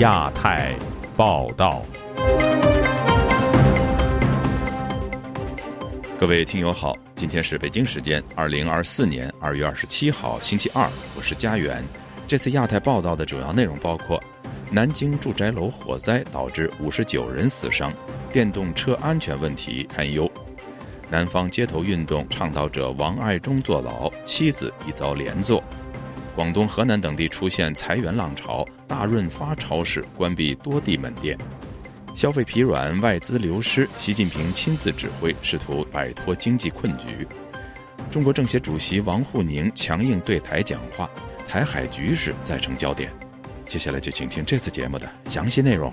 亚太报道，各位听友好，今天是北京时间二零二四年二月二十七号星期二，我是家园。这次亚太报道的主要内容包括：南京住宅楼火灾导致五十九人死伤，电动车安全问题堪忧；南方街头运动倡导者王爱忠坐牢，妻子已遭连坐。广东、河南等地出现裁员浪潮，大润发超市关闭多地门店，消费疲软，外资流失，习近平亲自指挥，试图摆脱经济困局。中国政协主席王沪宁强硬对台讲话，台海局势再成焦点。接下来就请听这次节目的详细内容。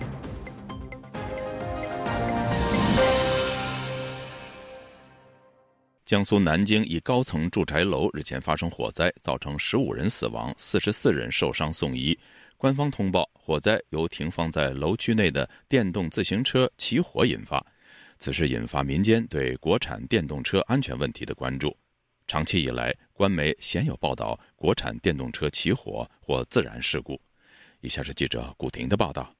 江苏南京一高层住宅楼日前发生火灾，造成十五人死亡、四十四人受伤送医。官方通报，火灾由停放在楼区内的电动自行车起火引发。此事引发民间对国产电动车安全问题的关注。长期以来，官媒鲜有报道国产电动车起火或自燃事故。以下是记者古婷的报道。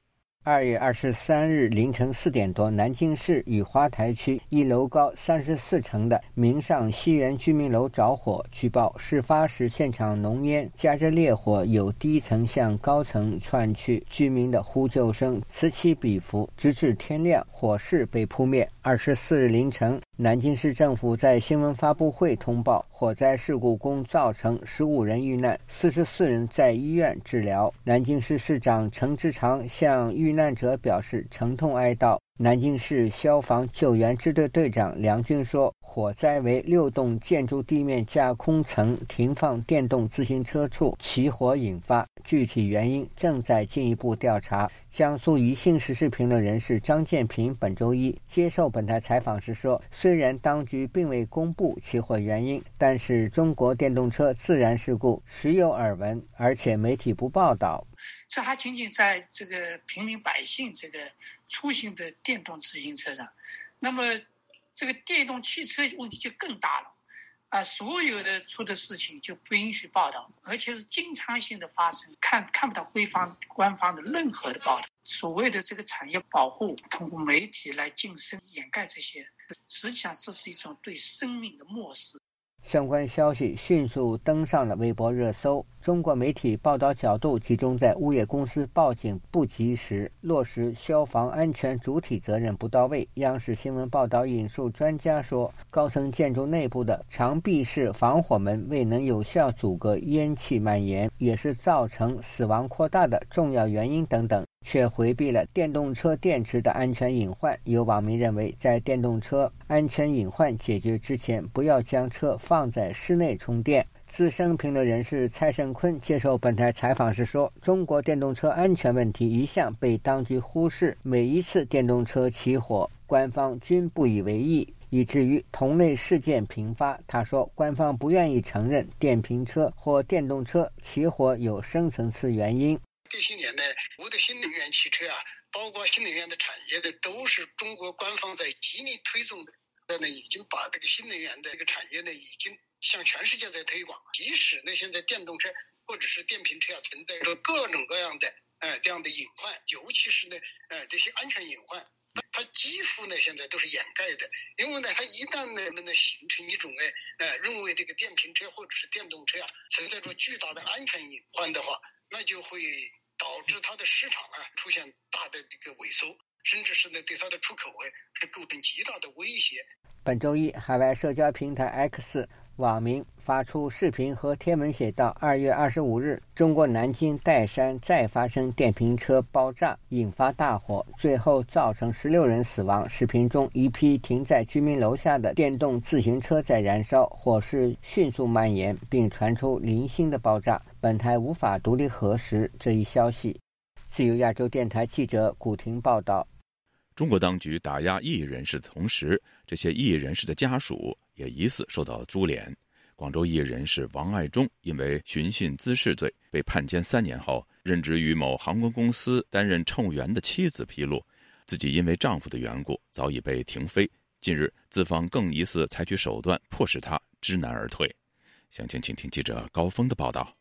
二月二十三日凌晨四点多，南京市雨花台区一楼高三十四层的明上西园居民楼着火。据报，事发时现场浓烟夹着烈火有低层向高层窜去，居民的呼救声此起彼伏，直至天亮，火势被扑灭。二十四日凌晨。南京市政府在新闻发布会通报，火灾事故共造成十五人遇难，四十四人在医院治疗。南京市市长陈志常向遇难者表示沉痛哀悼。南京市消防救援支队队长梁军说：“火灾为六栋建筑地面架空层停放电动自行车处起火引发，具体原因正在进一步调查。”江苏宜兴时事评论人士张建平本周一接受本台采访时说：“虽然当局并未公布起火原因，但是中国电动车自燃事故时有耳闻，而且媒体不报道。”这还仅仅在这个平民百姓这个出行的电动自行车上，那么这个电动汽车问题就更大了，啊，所有的出的事情就不允许报道，而且是经常性的发生，看看不到官方官方的任何的报道。所谓的这个产业保护，通过媒体来晋升掩盖这些，实际上这是一种对生命的漠视。相关消息迅速登上了微博热搜。中国媒体报道角度集中在物业公司报警不及时，落实消防安全主体责任不到位。央视新闻报道引述专家说，高层建筑内部的长壁式防火门未能有效阻隔烟气蔓延，也是造成死亡扩大的重要原因等等。却回避了电动车电池的安全隐患。有网民认为，在电动车安全隐患解决之前，不要将车放在室内充电。资深评论人士蔡胜坤接受本台采访时说：“中国电动车安全问题一向被当局忽视，每一次电动车起火，官方均不以为意，以至于同类事件频发。”他说：“官方不愿意承认电瓶车或电动车起火有深层次原因。”这些年呢，我的新能源汽车啊，包括新能源的产业的，都是中国官方在极力推动的。那呢，已经把这个新能源的这个产业呢，已经向全世界在推广。即使呢，现在电动车或者是电瓶车啊，存在着各种各样的呃这样的隐患，尤其是呢，呃这些安全隐患，它几乎呢现在都是掩盖的。因为呢，它一旦呢呢形成一种呢，呃认为这个电瓶车或者是电动车啊，存在着巨大的安全隐患的话。那就会导致它的市场啊出现大的这个萎缩，甚至是呢对它的出口啊是构成极大的威胁。本周一，海外社交平台 X。网民发出视频和贴文写道：“二月二十五日，中国南京岱山再发生电瓶车爆炸，引发大火，最后造成十六人死亡。视频中，一批停在居民楼下的电动自行车在燃烧，火势迅速蔓延，并传出零星的爆炸。本台无法独立核实这一消息。”自由亚洲电台记者古婷报道：中国当局打压异议人士的同时，这些异议人士的家属。也疑似受到株连。广州异议人士王爱忠因为寻衅滋事罪被判监三年后，任职于某航空公司担任乘务员的妻子披露，自己因为丈夫的缘故早已被停飞。近日，资方更疑似采取手段迫使他知难而退。详情，请听记者高峰的报道。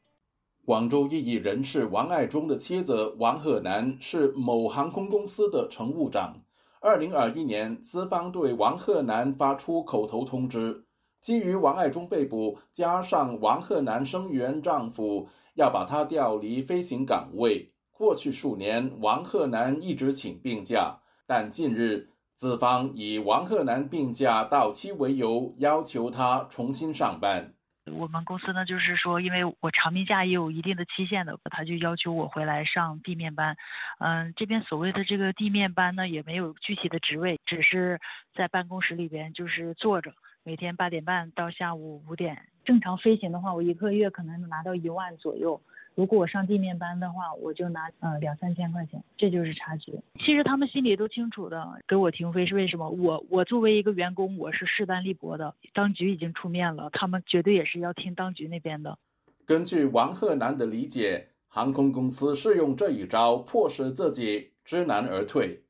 广州异议人士王爱忠的妻子王鹤南是某航空公司的乘务长。二零二一年，资方对王鹤南发出口头通知，基于王爱忠被捕，加上王鹤南声援丈夫，要把他调离飞行岗位。过去数年，王鹤南一直请病假，但近日资方以王鹤南病假到期为由，要求他重新上班。我们公司呢，就是说，因为我长病假也有一定的期限的，他就要求我回来上地面班。嗯，这边所谓的这个地面班呢，也没有具体的职位，只是在办公室里边就是坐着，每天八点半到下午五点。正常飞行的话，我一个月可能能拿到一万左右。如果我上地面班的话，我就拿呃两三千块钱，这就是差距。其实他们心里都清楚的，给我停飞是为什么？我我作为一个员工，我是势单力薄的，当局已经出面了，他们绝对也是要听当局那边的。根据王鹤南的理解，航空公司是用这一招迫使自己知难而退。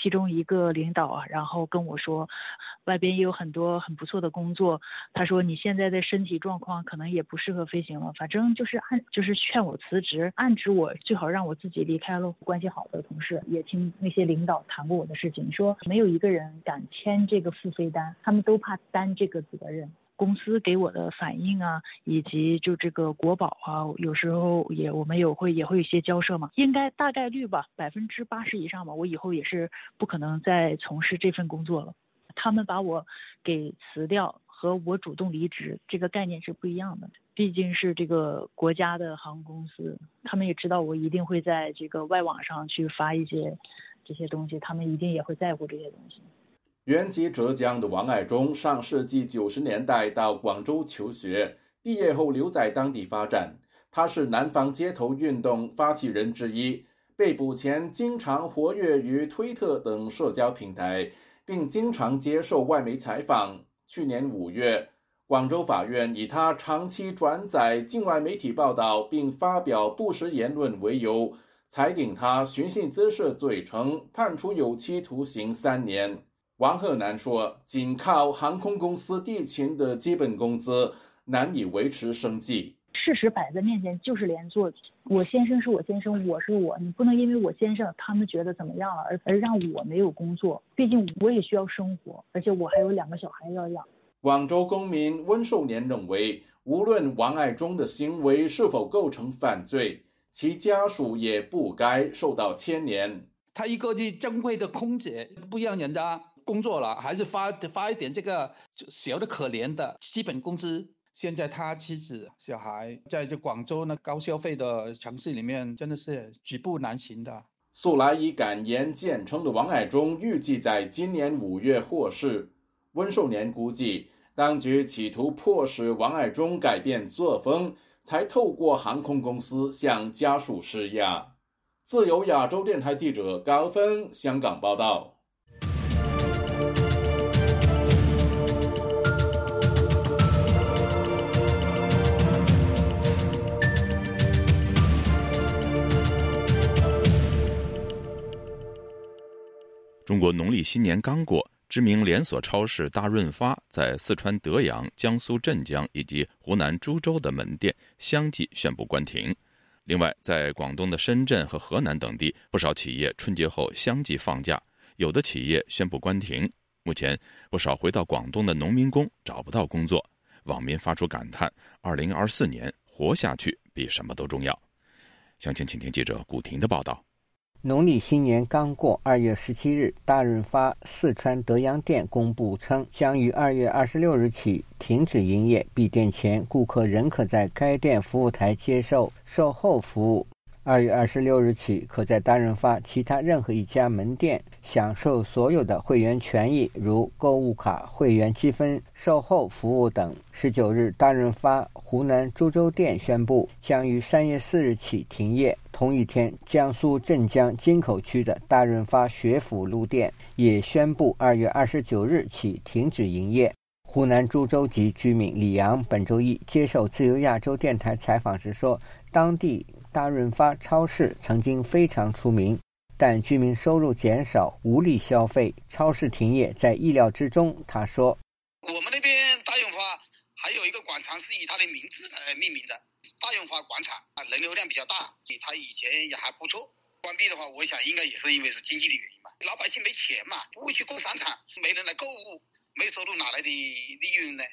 其中一个领导啊，然后跟我说。外边也有很多很不错的工作，他说你现在的身体状况可能也不适合飞行了，反正就是暗就是劝我辞职，暗指我最好让我自己离开了。关系好的同事也听那些领导谈过我的事情，说没有一个人敢签这个付飞单，他们都怕担这个责任。公司给我的反应啊，以及就这个国保啊，有时候也我们有会也会有一些交涉嘛，应该大概率吧，百分之八十以上吧，我以后也是不可能再从事这份工作了。他们把我给辞掉和我主动离职这个概念是不一样的，毕竟是这个国家的航空公司，他们也知道我一定会在这个外网上去发一些这些东西，他们一定也会在乎这些东西。原籍浙江的王爱忠，上世纪九十年代到广州求学，毕业后留在当地发展。他是南方街头运动发起人之一，被捕前经常活跃于推特等社交平台。并经常接受外媒采访。去年五月，广州法院以他长期转载境外媒体报道并发表不实言论为由，裁定他寻衅滋事罪成，判处有期徒刑三年。王鹤南说：“仅靠航空公司地勤的基本工资，难以维持生计。”事实摆在面前，就是连坐。我先生是我先生，我是我，你不能因为我先生他们觉得怎么样了，而而让我没有工作。毕竟我也需要生活，而且我还有两个小孩要养。广州公民温寿年认为，无论王爱忠的行为是否构成犯罪，其家属也不该受到牵连。他一个的正规的空姐，不让人家工作了，还是发发一点这个小的可怜的基本工资。现在他妻子、小孩在这广州呢高消费的城市里面，真的是举步难行的。素来以敢言见称的王爱忠，预计在今年五月获释。温寿年估计，当局企图迫使王爱忠改变作风，才透过航空公司向家属施压。自由亚洲电台记者高峰香港报道。中国农历新年刚过，知名连锁超市大润发在四川德阳、江苏镇江以及湖南株洲的门店相继宣布关停。另外，在广东的深圳和河南等地，不少企业春节后相继放假，有的企业宣布关停。目前，不少回到广东的农民工找不到工作，网民发出感叹：“二零二四年活下去比什么都重要。”详情，请听记者古婷的报道。农历新年刚过，二月十七日，大润发四川德阳店公布称，将于二月二十六日起停止营业。闭店前，顾客仍可在该店服务台接受售后服务。二月二十六日起，可在大润发其他任何一家门店享受所有的会员权益，如购物卡、会员积分、售后服务等。十九日，大润发湖南株洲店宣布将于三月四日起停业。同一天，江苏镇江金口区的大润发学府路店也宣布二月二十九日起停止营业。湖南株洲籍居民李阳本周一接受自由亚洲电台采访时说，当地。大润发超市曾经非常出名，但居民收入减少，无力消费，超市停业在意料之中。他说：“我们那边大润发还有一个广场是以他的名字来命名的，大润发广场啊，人流量比较大，比它以前也还不错。关闭的话，我想应该也是因为是经济的原因吧，老百姓没钱嘛，不会去逛商场，没人来购物，没收入哪来的利润呢？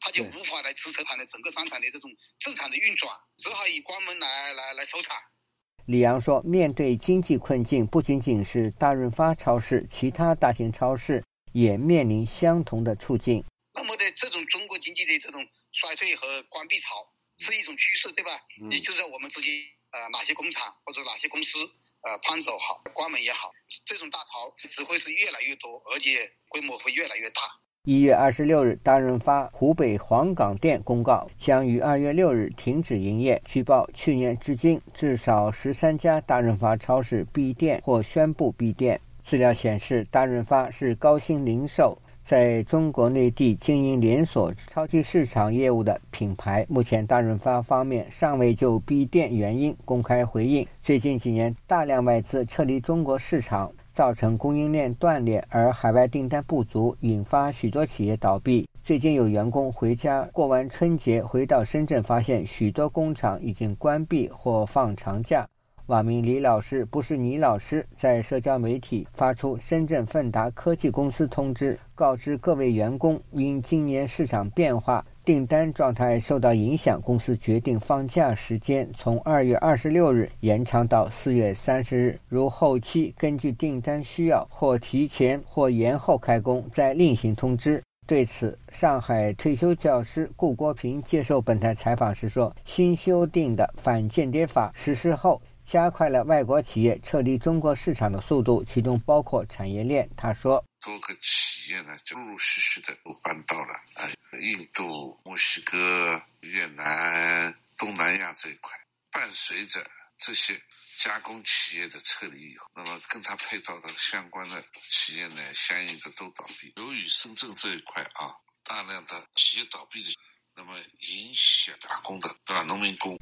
他就无法来支撑它的整个商场的这种正常的运转，只好以关门来来来收场。李阳说：“面对经济困境，不仅仅是大润发超市，其他大型超市也面临相同的处境。那么的这种中国经济的这种衰退和关闭潮是一种趋势，对吧？也就是我们自己呃哪些工厂或者哪些公司呃搬走好，关门也好，这种大潮只会是越来越多，而且规模会越来越大。”一月二十六日，大润发湖北黄冈店公告将于二月六日停止营业。据报，去年至今至少十三家大润发超市闭店或宣布闭店。资料显示，大润发是高新零售在中国内地经营连锁超级市场业务的品牌。目前，大润发方面尚未就闭店原因公开回应。最近几年，大量外资撤离中国市场。造成供应链断裂，而海外订单不足，引发许多企业倒闭。最近有员工回家过完春节，回到深圳，发现许多工厂已经关闭或放长假。网名李老师不是倪老师，在社交媒体发出深圳奋达科技公司通知，告知各位员工，因今年市场变化。订单状态受到影响，公司决定放假时间从二月二十六日延长到四月三十日。如后期根据订单需要，或提前或延后开工，再另行通知。对此，上海退休教师顾国平接受本台采访时说：“新修订的反间谍法实施后，加快了外国企业撤离中国市场的速度，其中包括产业链。”他说：“多个企业呢，就陆陆续续的都搬到了啊。”印度、墨西哥、越南、东南亚这一块，伴随着这些加工企业的撤离以后，那么跟它配套的相关的企业呢，相应的都倒闭。由于深圳这一块啊，大量的企业倒闭的，那么影响打工的，对吧？农民工。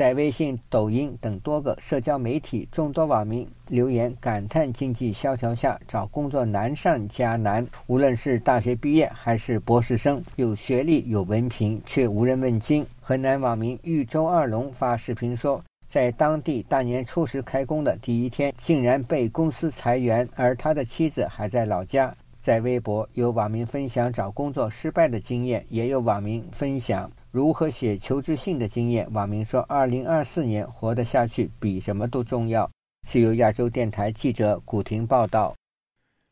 在微信、抖音等多个社交媒体，众多网民留言感叹经济萧条下找工作难上加难。无论是大学毕业还是博士生，有学历有文凭却无人问津。河南网民豫州二龙发视频说，在当地大年初十开工的第一天，竟然被公司裁员，而他的妻子还在老家。在微博，有网民分享找工作失败的经验，也有网民分享。如何写求职信的经验？网民说：“二零二四年活得下去比什么都重要。”是由亚洲电台记者古婷报道。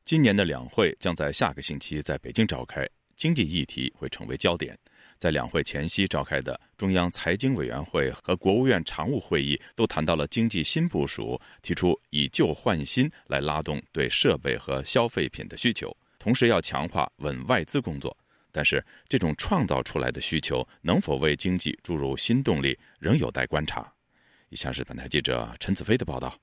今年的两会将在下个星期在北京召开，经济议题会成为焦点。在两会前夕召开的中央财经委员会和国务院常务会议都谈到了经济新部署，提出以旧换新来拉动对设备和消费品的需求，同时要强化稳外资工作。但是，这种创造出来的需求能否为经济注入新动力，仍有待观察。以下是本台记者陈子飞的报道：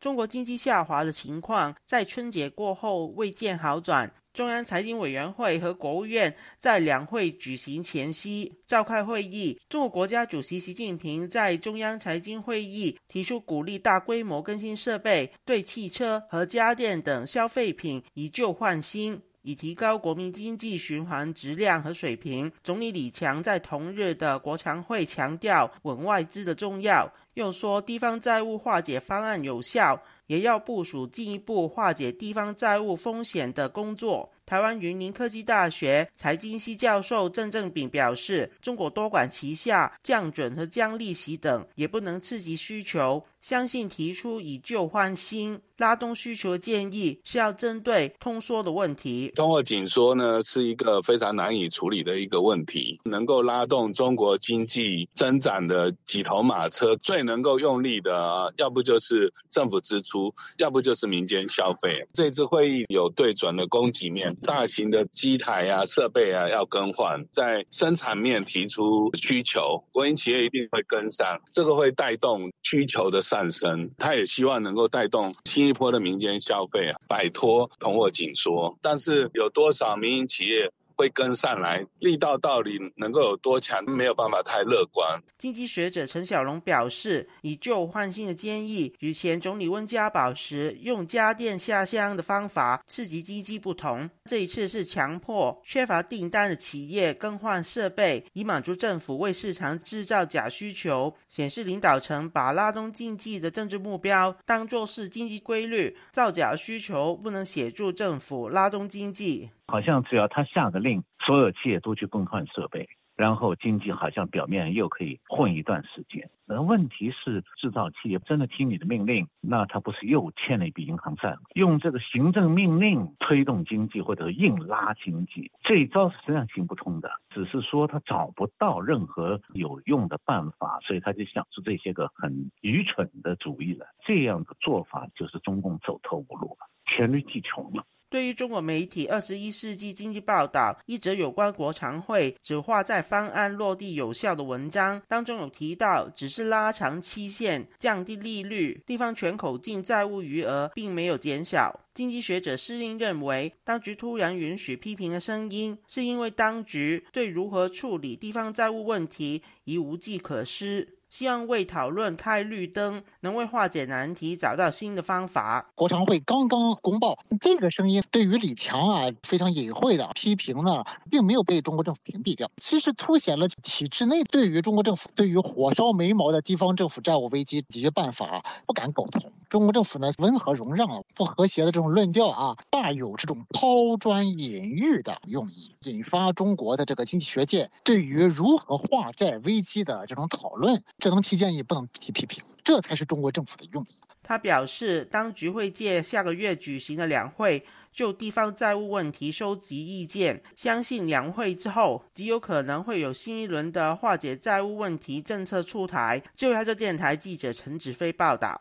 中国经济下滑的情况在春节过后未见好转。中央财经委员会和国务院在两会举行前夕召开会议。中国国家主席习近平在中央财经会议提出，鼓励大规模更新设备，对汽车和家电等消费品以旧换新。以提高国民经济循环质量和水平。总理李强在同日的国常会强调稳外资的重要，又说地方债务化解方案有效，也要部署进一步化解地方债务风险的工作。台湾云林科技大学财经系教授郑正炳表示，中国多管齐下，降准和降利息等也不能刺激需求。相信提出以旧换新、拉动需求的建议是要针对通缩的问题。通货紧缩呢是一个非常难以处理的一个问题，能够拉动中国经济增长的几头马车，最能够用力的，要不就是政府支出，要不就是民间消费。这次会议有对准了供给面，大型的机台啊、设备啊要更换，在生产面提出需求，国营企业一定会跟上，这个会带动需求的。上升，他也希望能够带动新一波的民间消费啊，摆脱通货紧缩。但是有多少民营企业会跟上来，力道到底能够有多强，没有办法太乐观。经济学者陈小龙表示，以旧换新的建议与前总理温家宝时用家电下乡的方法刺激经济不同，这一次是强迫缺乏订单的企业更换设备，以满足政府为市场制造假需求，显示领导层把拉动经济的政治目标当作是经济规律，造假需求不能协助政府拉动经济。好像只要他下个令，所有企业都去更换设备，然后经济好像表面又可以混一段时间。那问题是，制造企业真的听你的命令，那他不是又欠了一笔银行债？用这个行政命令推动经济或者硬拉经济，这一招是实际上行不通的。只是说他找不到任何有用的办法，所以他就想出这些个很愚蠢的主意了。这样的做法就是中共走投无路了，黔驴技穷了。对于中国媒体《二十一世纪经济报道》一则有关国常会只画在方案落地有效的文章当中，有提到只是拉长期限、降低利率，地方全口径债务余额并没有减少。经济学者施令认为，当局突然允许批评的声音，是因为当局对如何处理地方债务问题已无计可施。希望为讨论开绿灯，能为化解难题找到新的方法。国常会刚刚公报，这个声音对于李强啊非常隐晦的批评呢，并没有被中国政府屏蔽掉。其实凸显了体制内对于中国政府对于火烧眉毛的地方政府债务危机解决办法不敢苟同。中国政府呢温和容让、不和谐的这种论调啊，大有这种抛砖引玉的用意，引发中国的这个经济学界对于如何化债危机的这种讨论。只能提建议，不能提批评，这才是中国政府的用意。他表示，当局会借下个月举行的两会，就地方债务问题收集意见。相信两会之后，极有可能会有新一轮的化解债务问题政策出台。就台州电台记者陈子飞报道。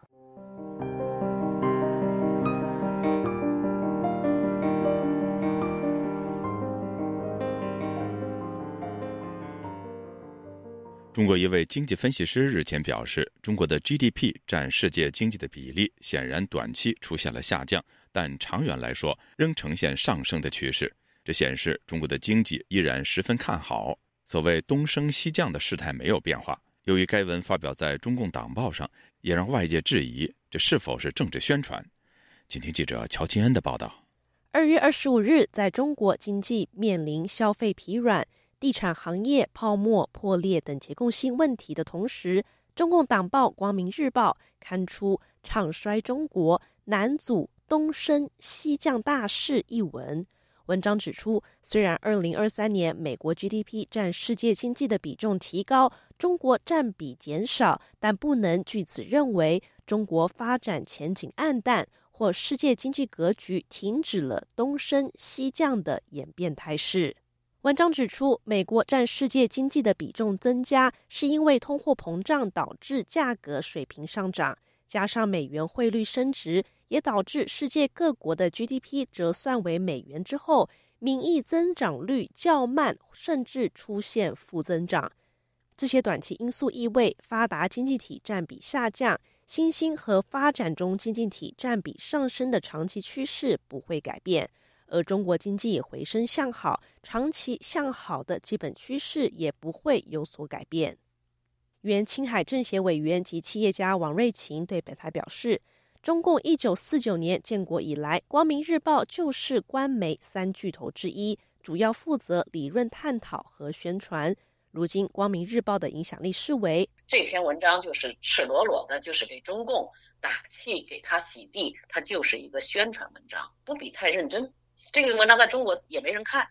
中国一位经济分析师日前表示，中国的 GDP 占世界经济的比例显然短期出现了下降，但长远来说仍呈现上升的趋势。这显示中国的经济依然十分看好。所谓东升西降的事态没有变化。由于该文发表在中共党报上，也让外界质疑这是否是政治宣传。请听记者乔金恩的报道。二月二十五日，在中国经济面临消费疲软。地产行业泡沫破裂等结构性问题的同时，中共党报《光明日报》刊出《唱衰中国南祖东升西降大势》一文。文章指出，虽然二零二三年美国 GDP 占世界经济的比重提高，中国占比减少，但不能据此认为中国发展前景暗淡或世界经济格局停止了东升西降的演变态势。文章指出，美国占世界经济的比重增加，是因为通货膨胀导致价格水平上涨，加上美元汇率升值，也导致世界各国的 GDP 折算为美元之后，名义增长率较慢，甚至出现负增长。这些短期因素意味，发达经济体占比下降，新兴和发展中经济体占比上升的长期趋势不会改变。而中国经济回升向好，长期向好的基本趋势也不会有所改变。原青海政协委员及企业家王瑞琴对本台表示：“中共一九四九年建国以来，《光明日报》就是官媒三巨头之一，主要负责理论探讨和宣传。如今，《光明日报》的影响力视为这篇文章就是赤裸裸的，就是给中共打气，给他洗地，它就是一个宣传文章，不必太认真。”这个文章在中国也没人看。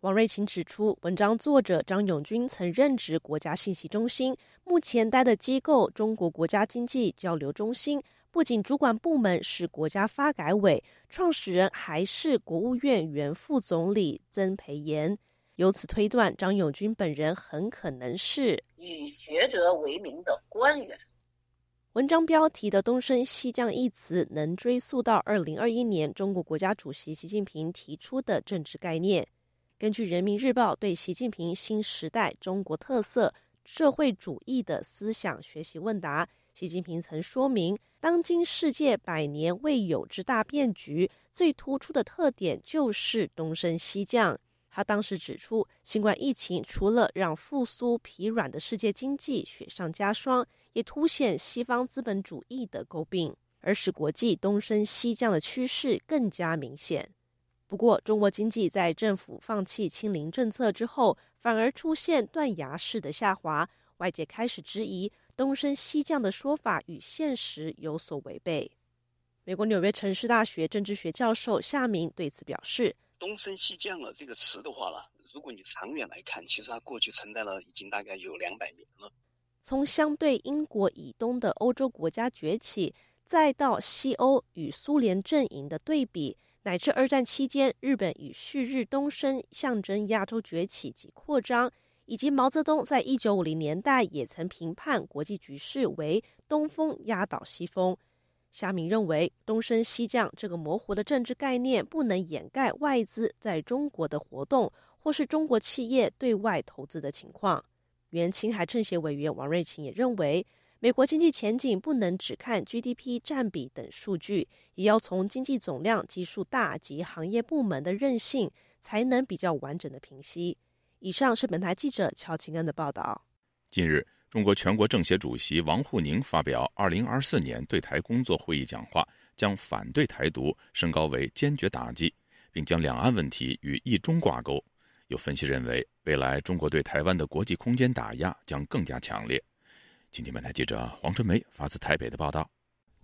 王瑞琴指出，文章作者张永军曾任职国家信息中心，目前待的机构中国国家经济交流中心，不仅主管部门是国家发改委，创始人还是国务院原副总理曾培炎。由此推断，张永军本人很可能是以学者为名的官员。文章标题的“东升西降”一词，能追溯到二零二一年中国国家主席习近平提出的政治概念。根据人民日报对习近平新时代中国特色社会主义的思想学习问答，习近平曾说明，当今世界百年未有之大变局，最突出的特点就是东升西降。他当时指出，新冠疫情除了让复苏疲软的世界经济雪上加霜，也凸显西方资本主义的诟病，而使国际东升西降的趋势更加明显。不过，中国经济在政府放弃清零政策之后，反而出现断崖式的下滑，外界开始质疑东升西降的说法与现实有所违背。美国纽约城市大学政治学教授夏明对此表示。东升西降了这个词的话了，如果你长远来看，其实它过去存在了已经大概有两百年了。从相对英国以东的欧洲国家崛起，再到西欧与苏联阵营的对比，乃至二战期间日本与旭日东升，象征亚洲崛起及扩张，以及毛泽东在一九五零年代也曾评判国际局势为东风压倒西风。夏明认为，东升西降这个模糊的政治概念不能掩盖外资在中国的活动，或是中国企业对外投资的情况。原青海政协委员王瑞琴也认为，美国经济前景不能只看 GDP 占比等数据，也要从经济总量、基数大及行业部门的韧性，才能比较完整的评析。以上是本台记者乔清恩的报道。近日。中国全国政协主席王沪宁发表二零二四年对台工作会议讲话，将反对台独升高为坚决打击，并将两岸问题与一中挂钩。有分析认为，未来中国对台湾的国际空间打压将更加强烈。今天，本台记者黄春梅发自台北的报道。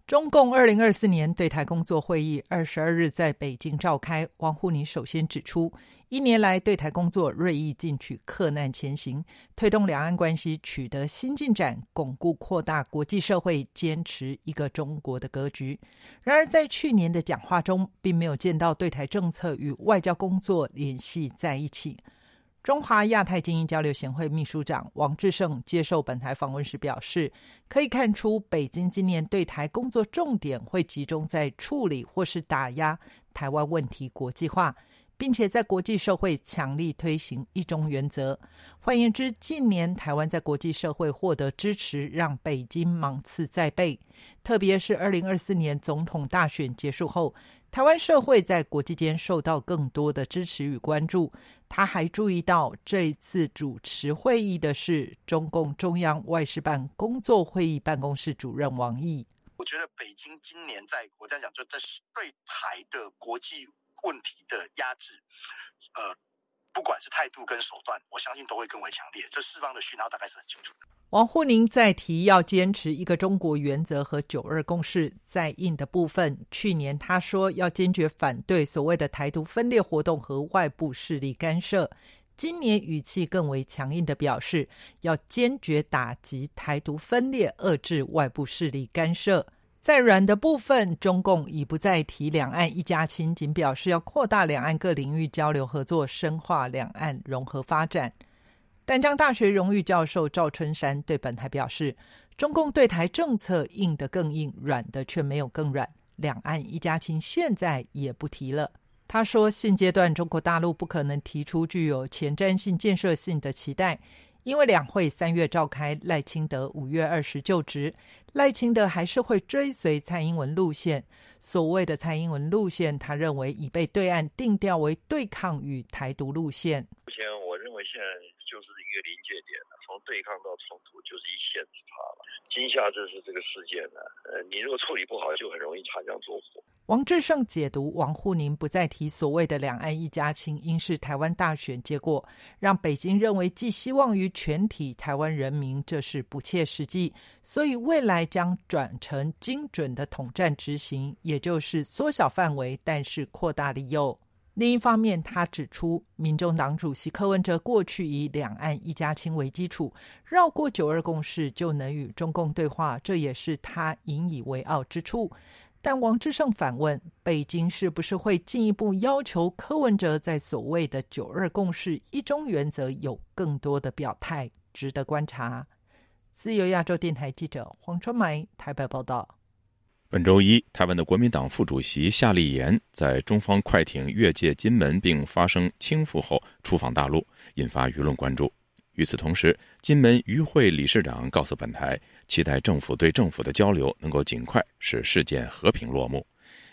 中共二零二四年对台工作会议二十二日在北京召开。王沪宁首先指出，一年来对台工作锐意进取、克难前行，推动两岸关系取得新进展，巩固扩大国际社会坚持一个中国的格局。然而，在去年的讲话中，并没有见到对台政策与外交工作联系在一起。中华亚太精英交流协会秘书长王志胜接受本台访问时表示，可以看出北京今年对台工作重点会集中在处理或是打压台湾问题国际化，并且在国际社会强力推行一中原则。换言之，近年台湾在国际社会获得支持，让北京芒刺在背。特别是二零二四年总统大选结束后。台湾社会在国际间受到更多的支持与关注。他还注意到，这一次主持会议的是中共中央外事办工作会议办公室主任王毅。我觉得北京今年在我这样讲，就这是对台的国际问题的压制，呃，不管是态度跟手段，我相信都会更为强烈。这释放的讯号大概是很清楚的。王沪宁在提要坚持一个中国原则和九二共识在印的部分，去年他说要坚决反对所谓的台独分裂活动和外部势力干涉，今年语气更为强硬的表示要坚决打击台独分裂，遏制外部势力干涉。在软的部分，中共已不再提两岸一家亲，仅表示要扩大两岸各领域交流合作，深化两岸融合发展。淡江大学荣誉教授赵春山对本台表示：“中共对台政策硬的更硬，软的却没有更软。两岸一家亲现在也不提了。”他说：“现阶段中国大陆不可能提出具有前瞻性、建设性的期待，因为两会三月召开，赖清德五月二十就职，赖清德还是会追随蔡英文路线。所谓的蔡英文路线，他认为已被对岸定调为对抗与台独路线。为现在。”就是一个临界点了，从对抗到冲突就是一线之差了。今夏这是这个事件呢，呃，你如果处理不好，就很容易擦枪走火。王志胜解读王沪宁不再提所谓的两岸一家亲，应是台湾大选结果让北京认为寄希望于全体台湾人民，这是不切实际，所以未来将转成精准的统战执行，也就是缩小范围，但是扩大利诱。另一方面，他指出，民众党主席柯文哲过去以两岸一家亲为基础，绕过九二共识就能与中共对话，这也是他引以为傲之处。但王志胜反问，北京是不是会进一步要求柯文哲在所谓的九二共识、一中原则有更多的表态，值得观察。自由亚洲电台记者黄春梅台北报道。本周一，台湾的国民党副主席夏立言在中方快艇越界金门并发生倾覆后出访大陆，引发舆论关注。与此同时，金门渔会理事长告诉本台，期待政府对政府的交流能够尽快使事件和平落幕。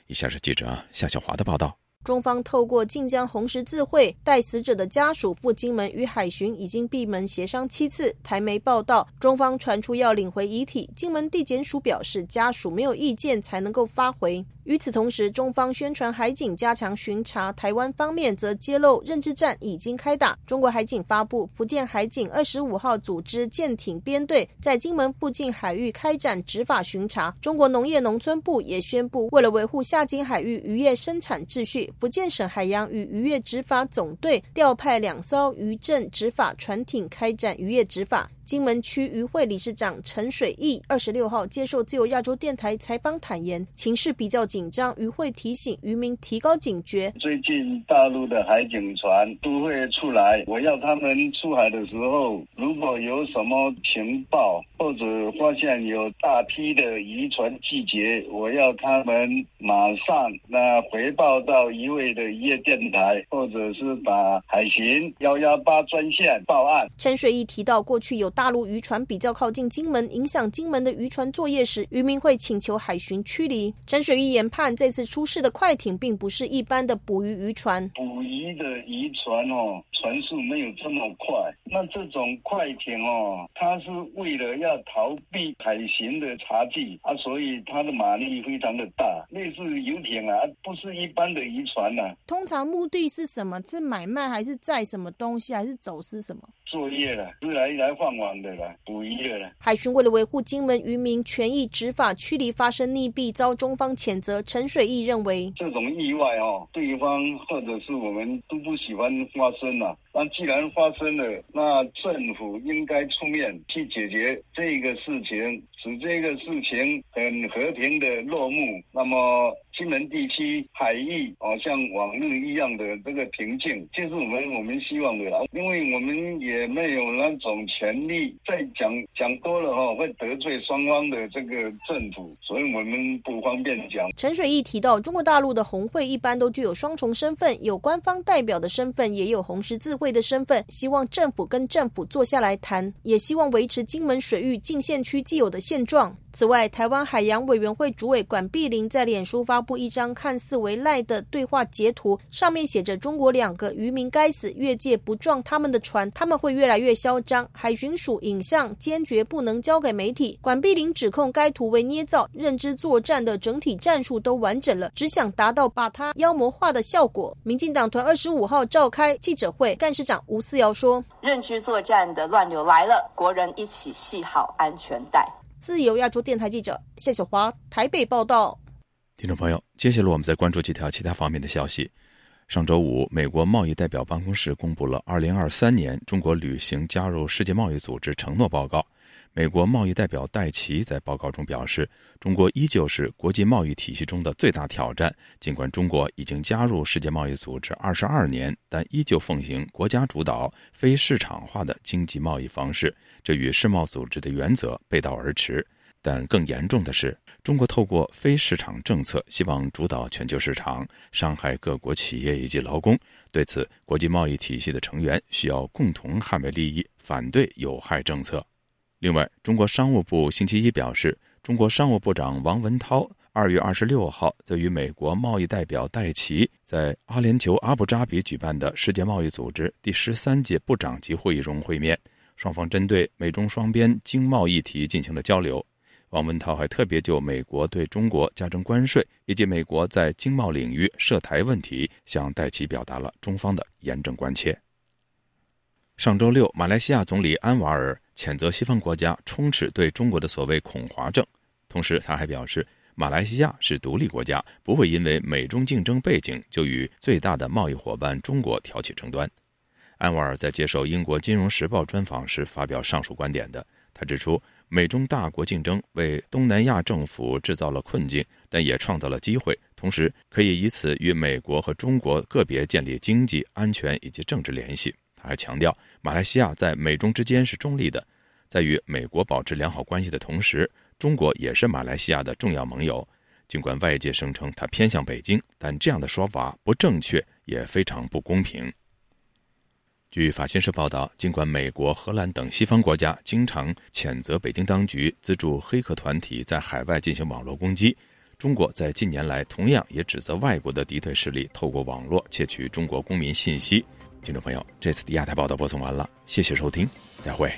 以下是记者夏小华的报道。中方透过晋江红十字会带死者的家属赴金门与海巡已经闭门协商七次。台媒报道，中方传出要领回遗体，金门地检署表示家属没有意见才能够发回。与此同时，中方宣传海警加强巡查，台湾方面则揭露认知战已经开打。中国海警发布，福建海警二十五号组织舰艇编队在金门附近海域开展执法巡查。中国农业农村部也宣布，为了维护下金海域渔业生产秩序，福建省海洋与渔业执法总队调派两艘渔政执法船艇开展渔业执法。金门区渔会理事长陈水义二十六号接受自由亚洲电台采访，坦言情势比较紧张，渔会提醒渔民提高警觉。最近大陆的海警船都会出来，我要他们出海的时候，如果有什么情报或者发现有大批的渔船集结，我要他们马上那回报到一位的渔业电台，或者是打海巡幺幺八专线报案。陈水义提到，过去有。大陆渔船比较靠近金门，影响金门的渔船作业时，渔民会请求海巡驱离。陈水玉研判，这次出事的快艇并不是一般的捕鱼渔船。捕鱼的渔船哦，船速没有这么快。那这种快艇哦，它是为了要逃避海巡的查缉啊，所以它的马力非常的大，类似游艇啊，不是一般的渔船呐。通常目的是什么？是买卖还是载什么东西，还是走私什么？作业了，是来来放网的了，捕鱼的了。海巡为了维护金门渔民权益，执法驱离发生溺毙，遭中方谴责。陈水义认为，这种意外哦，对方或者是我们都不喜欢发生了。up. 那既然发生了，那政府应该出面去解决这个事情，使这个事情很和平的落幕。那么。金门地区海域哦，像往日一样的这个平静，这是我们我们希望的啦。因为我们也没有那种权利，再讲讲多了哈，会得罪双方的这个政府，所以我们不方便讲。陈水义提到，中国大陆的红会一般都具有双重身份，有官方代表的身份，也有红十字会的身份。希望政府跟政府坐下来谈，也希望维持金门水域禁限区既有的现状。此外，台湾海洋委员会主委管碧玲在脸书发布一张看似为赖的对话截图，上面写着“中国两个渔民该死，越界不撞他们的船，他们会越来越嚣张”。海巡署影像坚决不能交给媒体。管碧玲指控该图为捏造，认知作战的整体战术都完整了，只想达到把他妖魔化的效果。民进党团二十五号召开记者会，干事长吴思瑶说：“认知作战的乱流来了，国人一起系好安全带。”自由亚洲电台记者谢小华台北报道。听众朋友，接下来我们再关注几条其他方面的消息。上周五，美国贸易代表办公室公布了二零二三年中国旅行加入世界贸易组织承诺报告。美国贸易代表戴奇在报告中表示，中国依旧是国际贸易体系中的最大挑战。尽管中国已经加入世界贸易组织二十二年，但依旧奉行国家主导、非市场化的经济贸易方式。这与世贸组织的原则背道而驰，但更严重的是，中国透过非市场政策，希望主导全球市场，伤害各国企业以及劳工。对此，国际贸易体系的成员需要共同捍卫利益，反对有害政策。另外，中国商务部星期一表示，中国商务部长王文涛二月二十六号在与美国贸易代表戴奇在阿联酋阿布扎比举办的世界贸易组织第十三届部长级会议中会面。双方针对美中双边经贸议题进行了交流。王文涛还特别就美国对中国加征关税以及美国在经贸领域涉台问题，向戴奇表达了中方的严正关切。上周六，马来西亚总理安瓦尔谴责西方国家充斥对中国的所谓“恐华症”，同时他还表示，马来西亚是独立国家，不会因为美中竞争背景就与最大的贸易伙伴中国挑起争端。安瓦尔在接受英国《金融时报》专访时发表上述观点的。他指出，美中大国竞争为东南亚政府制造了困境，但也创造了机会，同时可以以此与美国和中国个别建立经济、安全以及政治联系。还强调，马来西亚在美中之间是中立的，在与美国保持良好关系的同时，中国也是马来西亚的重要盟友。尽管外界声称他偏向北京，但这样的说法不正确，也非常不公平。据法新社报道，尽管美国、荷兰等西方国家经常谴责北京当局资助黑客团体在海外进行网络攻击，中国在近年来同样也指责外国的敌对势力透过网络窃取中国公民信息。听众朋友，这次的亚太报道播送完了，谢谢收听，再会。